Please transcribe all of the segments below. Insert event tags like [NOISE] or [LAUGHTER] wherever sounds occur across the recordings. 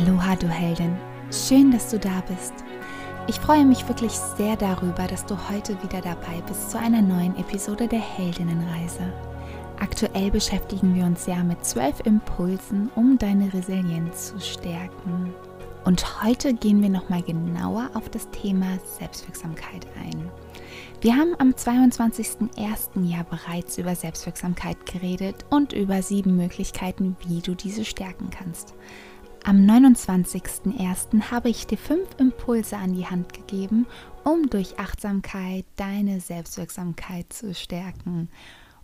Aloha, du Heldin. Schön, dass du da bist. Ich freue mich wirklich sehr darüber, dass du heute wieder dabei bist zu einer neuen Episode der Heldinnenreise. Aktuell beschäftigen wir uns ja mit zwölf Impulsen, um deine Resilienz zu stärken. Und heute gehen wir nochmal genauer auf das Thema Selbstwirksamkeit ein. Wir haben am 22.01. ja bereits über Selbstwirksamkeit geredet und über sieben Möglichkeiten, wie du diese stärken kannst. Am 29.01. habe ich dir fünf Impulse an die Hand gegeben, um durch Achtsamkeit deine Selbstwirksamkeit zu stärken.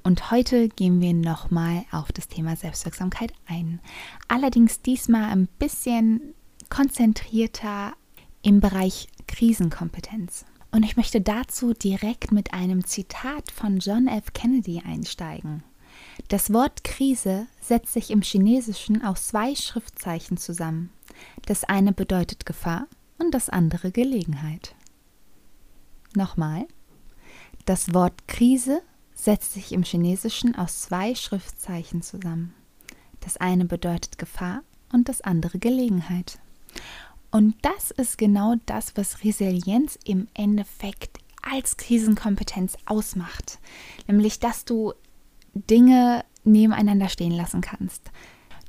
Und heute gehen wir nochmal auf das Thema Selbstwirksamkeit ein. Allerdings diesmal ein bisschen konzentrierter im Bereich Krisenkompetenz. Und ich möchte dazu direkt mit einem Zitat von John F. Kennedy einsteigen. Das Wort Krise setzt sich im Chinesischen aus zwei Schriftzeichen zusammen. Das eine bedeutet Gefahr und das andere Gelegenheit. Nochmal. Das Wort Krise setzt sich im Chinesischen aus zwei Schriftzeichen zusammen. Das eine bedeutet Gefahr und das andere Gelegenheit. Und das ist genau das, was Resilienz im Endeffekt als Krisenkompetenz ausmacht. Nämlich, dass du Dinge nebeneinander stehen lassen kannst.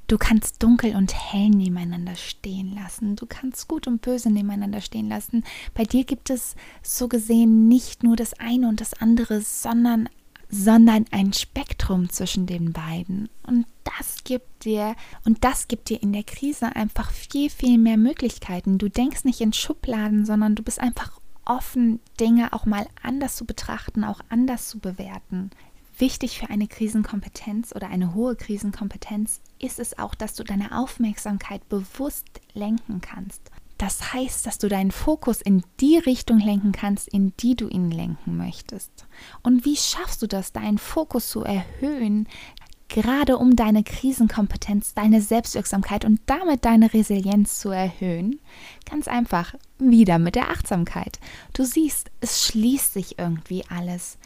Du kannst dunkel und hell nebeneinander stehen lassen. Du kannst gut und böse nebeneinander stehen lassen. Bei dir gibt es so gesehen nicht nur das eine und das andere, sondern, sondern ein Spektrum zwischen den beiden. Und das gibt dir, und das gibt dir in der Krise einfach viel, viel mehr Möglichkeiten. Du denkst nicht in Schubladen, sondern du bist einfach offen, Dinge auch mal anders zu betrachten, auch anders zu bewerten. Wichtig für eine Krisenkompetenz oder eine hohe Krisenkompetenz ist es auch, dass du deine Aufmerksamkeit bewusst lenken kannst. Das heißt, dass du deinen Fokus in die Richtung lenken kannst, in die du ihn lenken möchtest. Und wie schaffst du das, deinen Fokus zu erhöhen, gerade um deine Krisenkompetenz, deine Selbstwirksamkeit und damit deine Resilienz zu erhöhen? Ganz einfach, wieder mit der Achtsamkeit. Du siehst, es schließt sich irgendwie alles.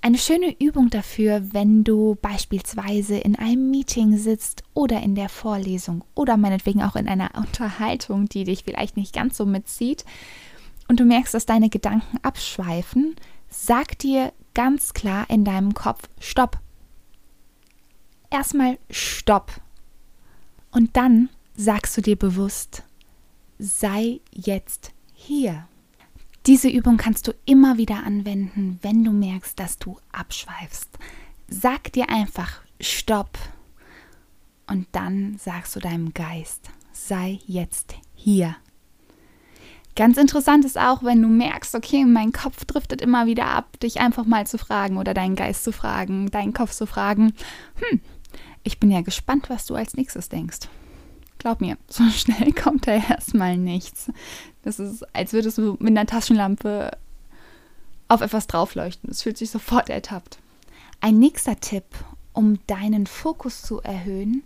Eine schöne Übung dafür, wenn du beispielsweise in einem Meeting sitzt oder in der Vorlesung oder meinetwegen auch in einer [LAUGHS] Unterhaltung, die dich vielleicht nicht ganz so mitzieht und du merkst, dass deine Gedanken abschweifen, sag dir ganz klar in deinem Kopf Stopp. Erstmal Stopp. Und dann sagst du dir bewusst, sei jetzt hier. Diese Übung kannst du immer wieder anwenden, wenn du merkst, dass du abschweifst. Sag dir einfach Stopp und dann sagst du deinem Geist, sei jetzt hier. Ganz interessant ist auch, wenn du merkst, okay, mein Kopf driftet immer wieder ab, dich einfach mal zu fragen oder deinen Geist zu fragen, deinen Kopf zu fragen, hm, ich bin ja gespannt, was du als nächstes denkst. Glaub mir, [LAUGHS] so schnell kommt da erstmal nichts. Das ist, als würdest du mit einer Taschenlampe auf etwas draufleuchten. Es fühlt sich sofort ertappt. Ein nächster Tipp, um deinen Fokus zu erhöhen,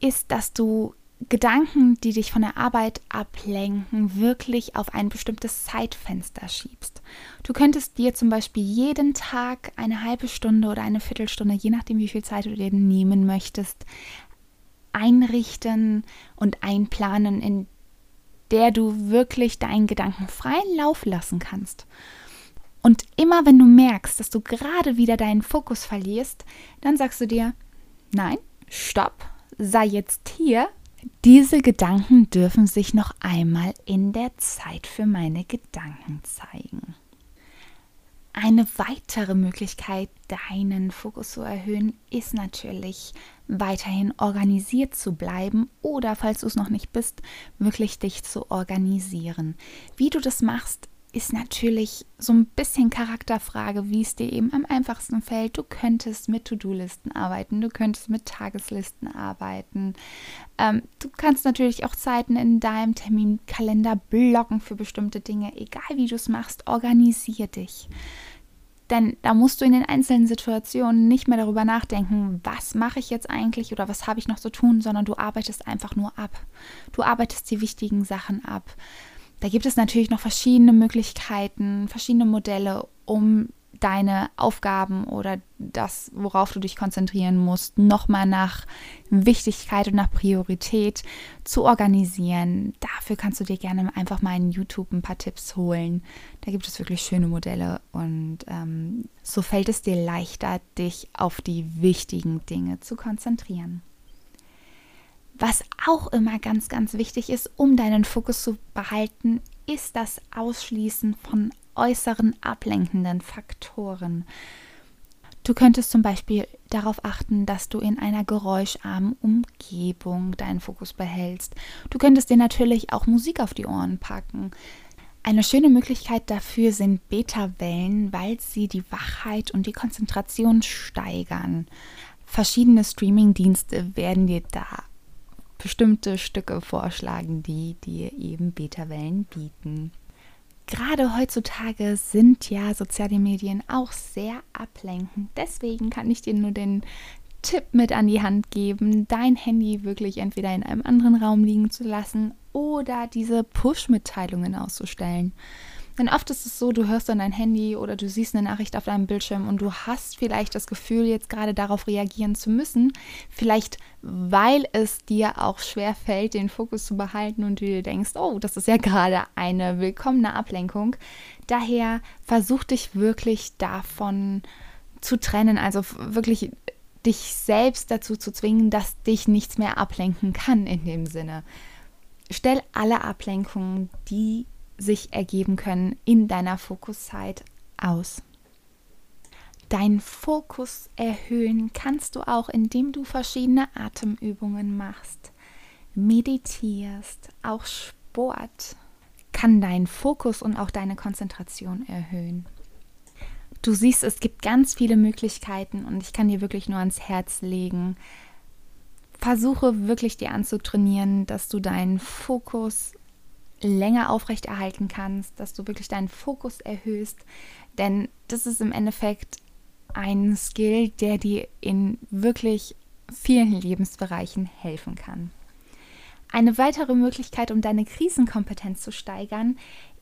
ist, dass du Gedanken, die dich von der Arbeit ablenken, wirklich auf ein bestimmtes Zeitfenster schiebst. Du könntest dir zum Beispiel jeden Tag eine halbe Stunde oder eine Viertelstunde, je nachdem, wie viel Zeit du dir nehmen möchtest, einrichten und einplanen, in der du wirklich deinen Gedanken freien Lauf lassen kannst. Und immer wenn du merkst, dass du gerade wieder deinen Fokus verlierst, dann sagst du dir, nein, stopp, sei jetzt hier. Diese Gedanken dürfen sich noch einmal in der Zeit für meine Gedanken zeigen. Eine weitere Möglichkeit, deinen Fokus zu erhöhen, ist natürlich weiterhin organisiert zu bleiben oder, falls du es noch nicht bist, wirklich dich zu organisieren. Wie du das machst, ist natürlich so ein bisschen Charakterfrage, wie es dir eben am einfachsten fällt. Du könntest mit To-Do-Listen arbeiten, du könntest mit Tageslisten arbeiten. Ähm, du kannst natürlich auch Zeiten in deinem Terminkalender blocken für bestimmte Dinge. Egal wie du es machst, organisier dich. Denn da musst du in den einzelnen Situationen nicht mehr darüber nachdenken, was mache ich jetzt eigentlich oder was habe ich noch zu tun, sondern du arbeitest einfach nur ab. Du arbeitest die wichtigen Sachen ab. Da gibt es natürlich noch verschiedene Möglichkeiten, verschiedene Modelle, um deine Aufgaben oder das, worauf du dich konzentrieren musst, nochmal nach Wichtigkeit und nach Priorität zu organisieren. Dafür kannst du dir gerne einfach mal in YouTube ein paar Tipps holen. Da gibt es wirklich schöne Modelle und ähm, so fällt es dir leichter, dich auf die wichtigen Dinge zu konzentrieren. Was auch immer ganz, ganz wichtig ist, um deinen Fokus zu behalten, ist das Ausschließen von äußeren ablenkenden Faktoren. Du könntest zum Beispiel darauf achten, dass du in einer geräuscharmen Umgebung deinen Fokus behältst. Du könntest dir natürlich auch Musik auf die Ohren packen. Eine schöne Möglichkeit dafür sind Beta-Wellen, weil sie die Wachheit und die Konzentration steigern. Verschiedene Streaming-Dienste werden dir da bestimmte Stücke vorschlagen, die dir eben Beta-Wellen bieten gerade heutzutage sind ja soziale Medien auch sehr ablenkend. Deswegen kann ich dir nur den Tipp mit an die Hand geben, dein Handy wirklich entweder in einem anderen Raum liegen zu lassen oder diese Push-Mitteilungen auszustellen. Denn oft ist es so, du hörst dann dein Handy oder du siehst eine Nachricht auf deinem Bildschirm und du hast vielleicht das Gefühl, jetzt gerade darauf reagieren zu müssen. Vielleicht, weil es dir auch schwer fällt, den Fokus zu behalten und du dir denkst, oh, das ist ja gerade eine willkommene Ablenkung. Daher versuch dich wirklich davon zu trennen, also wirklich dich selbst dazu zu zwingen, dass dich nichts mehr ablenken kann in dem Sinne. Stell alle Ablenkungen, die sich ergeben können in deiner Fokuszeit aus. Dein Fokus erhöhen kannst du auch, indem du verschiedene Atemübungen machst, meditierst, auch Sport kann deinen Fokus und auch deine Konzentration erhöhen. Du siehst, es gibt ganz viele Möglichkeiten und ich kann dir wirklich nur ans Herz legen. Versuche wirklich dir anzutrainieren, dass du deinen Fokus länger aufrechterhalten kannst, dass du wirklich deinen Fokus erhöhst, denn das ist im Endeffekt ein Skill, der dir in wirklich vielen Lebensbereichen helfen kann. Eine weitere Möglichkeit, um deine Krisenkompetenz zu steigern,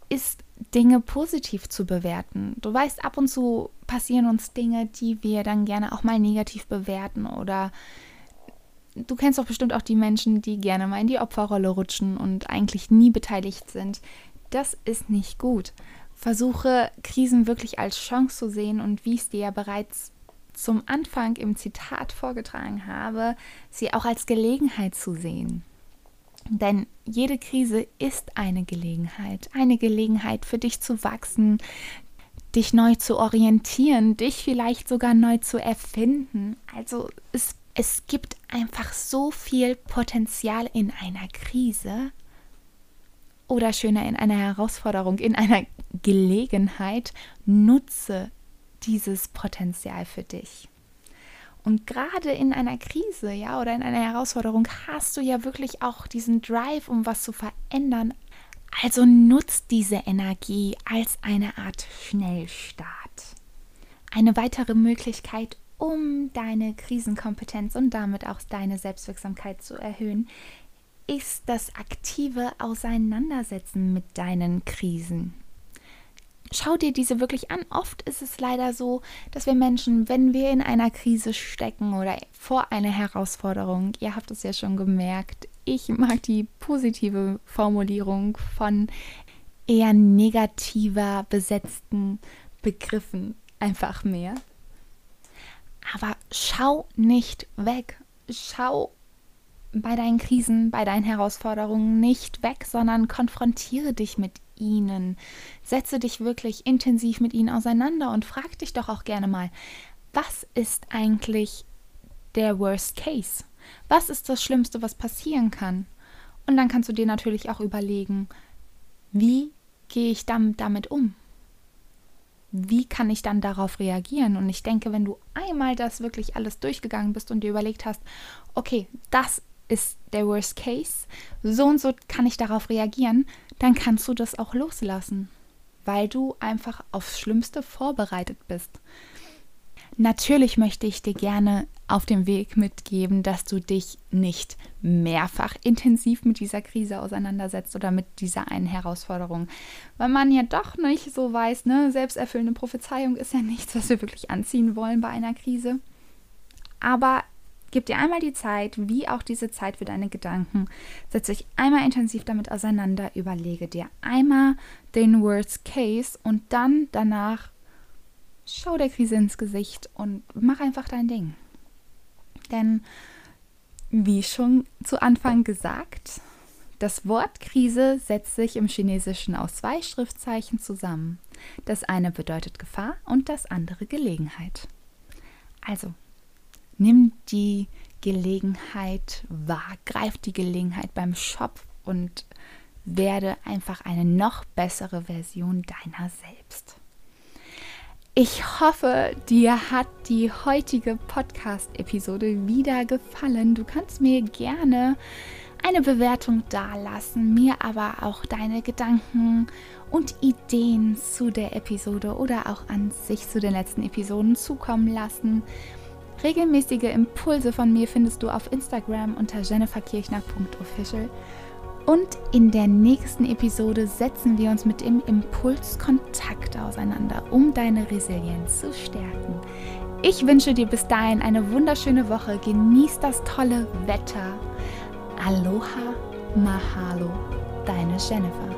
ist Dinge positiv zu bewerten. Du weißt, ab und zu passieren uns Dinge, die wir dann gerne auch mal negativ bewerten oder du kennst doch bestimmt auch die Menschen, die gerne mal in die Opferrolle rutschen und eigentlich nie beteiligt sind. Das ist nicht gut. Versuche Krisen wirklich als Chance zu sehen und wie ich es dir ja bereits zum Anfang im Zitat vorgetragen habe, sie auch als Gelegenheit zu sehen. Denn jede Krise ist eine Gelegenheit, eine Gelegenheit für dich zu wachsen, dich neu zu orientieren, dich vielleicht sogar neu zu erfinden. Also es es gibt einfach so viel Potenzial in einer Krise oder schöner in einer Herausforderung, in einer Gelegenheit. Nutze dieses Potenzial für dich. Und gerade in einer Krise, ja, oder in einer Herausforderung hast du ja wirklich auch diesen Drive, um was zu verändern. Also nutzt diese Energie als eine Art Schnellstart. Eine weitere Möglichkeit, um deine Krisenkompetenz und damit auch deine Selbstwirksamkeit zu erhöhen, ist das aktive Auseinandersetzen mit deinen Krisen. Schau dir diese wirklich an. Oft ist es leider so, dass wir Menschen, wenn wir in einer Krise stecken oder vor einer Herausforderung, ihr habt es ja schon gemerkt, ich mag die positive Formulierung von eher negativer besetzten Begriffen einfach mehr. Aber schau nicht weg. Schau bei deinen Krisen, bei deinen Herausforderungen nicht weg, sondern konfrontiere dich mit ihnen. Setze dich wirklich intensiv mit ihnen auseinander und frag dich doch auch gerne mal, was ist eigentlich der Worst Case? Was ist das Schlimmste, was passieren kann? Und dann kannst du dir natürlich auch überlegen, wie gehe ich damit um? Wie kann ich dann darauf reagieren? Und ich denke, wenn du einmal das wirklich alles durchgegangen bist und dir überlegt hast, okay, das ist der Worst Case, so und so kann ich darauf reagieren, dann kannst du das auch loslassen, weil du einfach aufs Schlimmste vorbereitet bist. Natürlich möchte ich dir gerne auf dem Weg mitgeben, dass du dich nicht mehrfach intensiv mit dieser Krise auseinandersetzt oder mit dieser einen Herausforderung, weil man ja doch nicht so weiß, ne, selbsterfüllende Prophezeiung ist ja nichts, was wir wirklich anziehen wollen bei einer Krise. Aber gib dir einmal die Zeit, wie auch diese Zeit für deine Gedanken. Setz dich einmal intensiv damit auseinander, überlege dir einmal den Worst Case und dann danach schau der Krise ins Gesicht und mach einfach dein Ding. Denn wie schon zu Anfang gesagt, das Wort Krise setzt sich im Chinesischen aus zwei Schriftzeichen zusammen. Das eine bedeutet Gefahr und das andere Gelegenheit. Also, nimm die Gelegenheit wahr, greif die Gelegenheit beim Shop und werde einfach eine noch bessere Version deiner selbst. Ich hoffe, dir hat die heutige Podcast-Episode wieder gefallen. Du kannst mir gerne eine Bewertung dalassen, mir aber auch deine Gedanken und Ideen zu der Episode oder auch an sich zu den letzten Episoden zukommen lassen. Regelmäßige Impulse von mir findest du auf Instagram unter jenniferkirchner.official. Und in der nächsten Episode setzen wir uns mit dem Impuls Kontakt auseinander, um deine Resilienz zu stärken. Ich wünsche dir bis dahin eine wunderschöne Woche. Genieß das tolle Wetter. Aloha, Mahalo, deine Jennifer.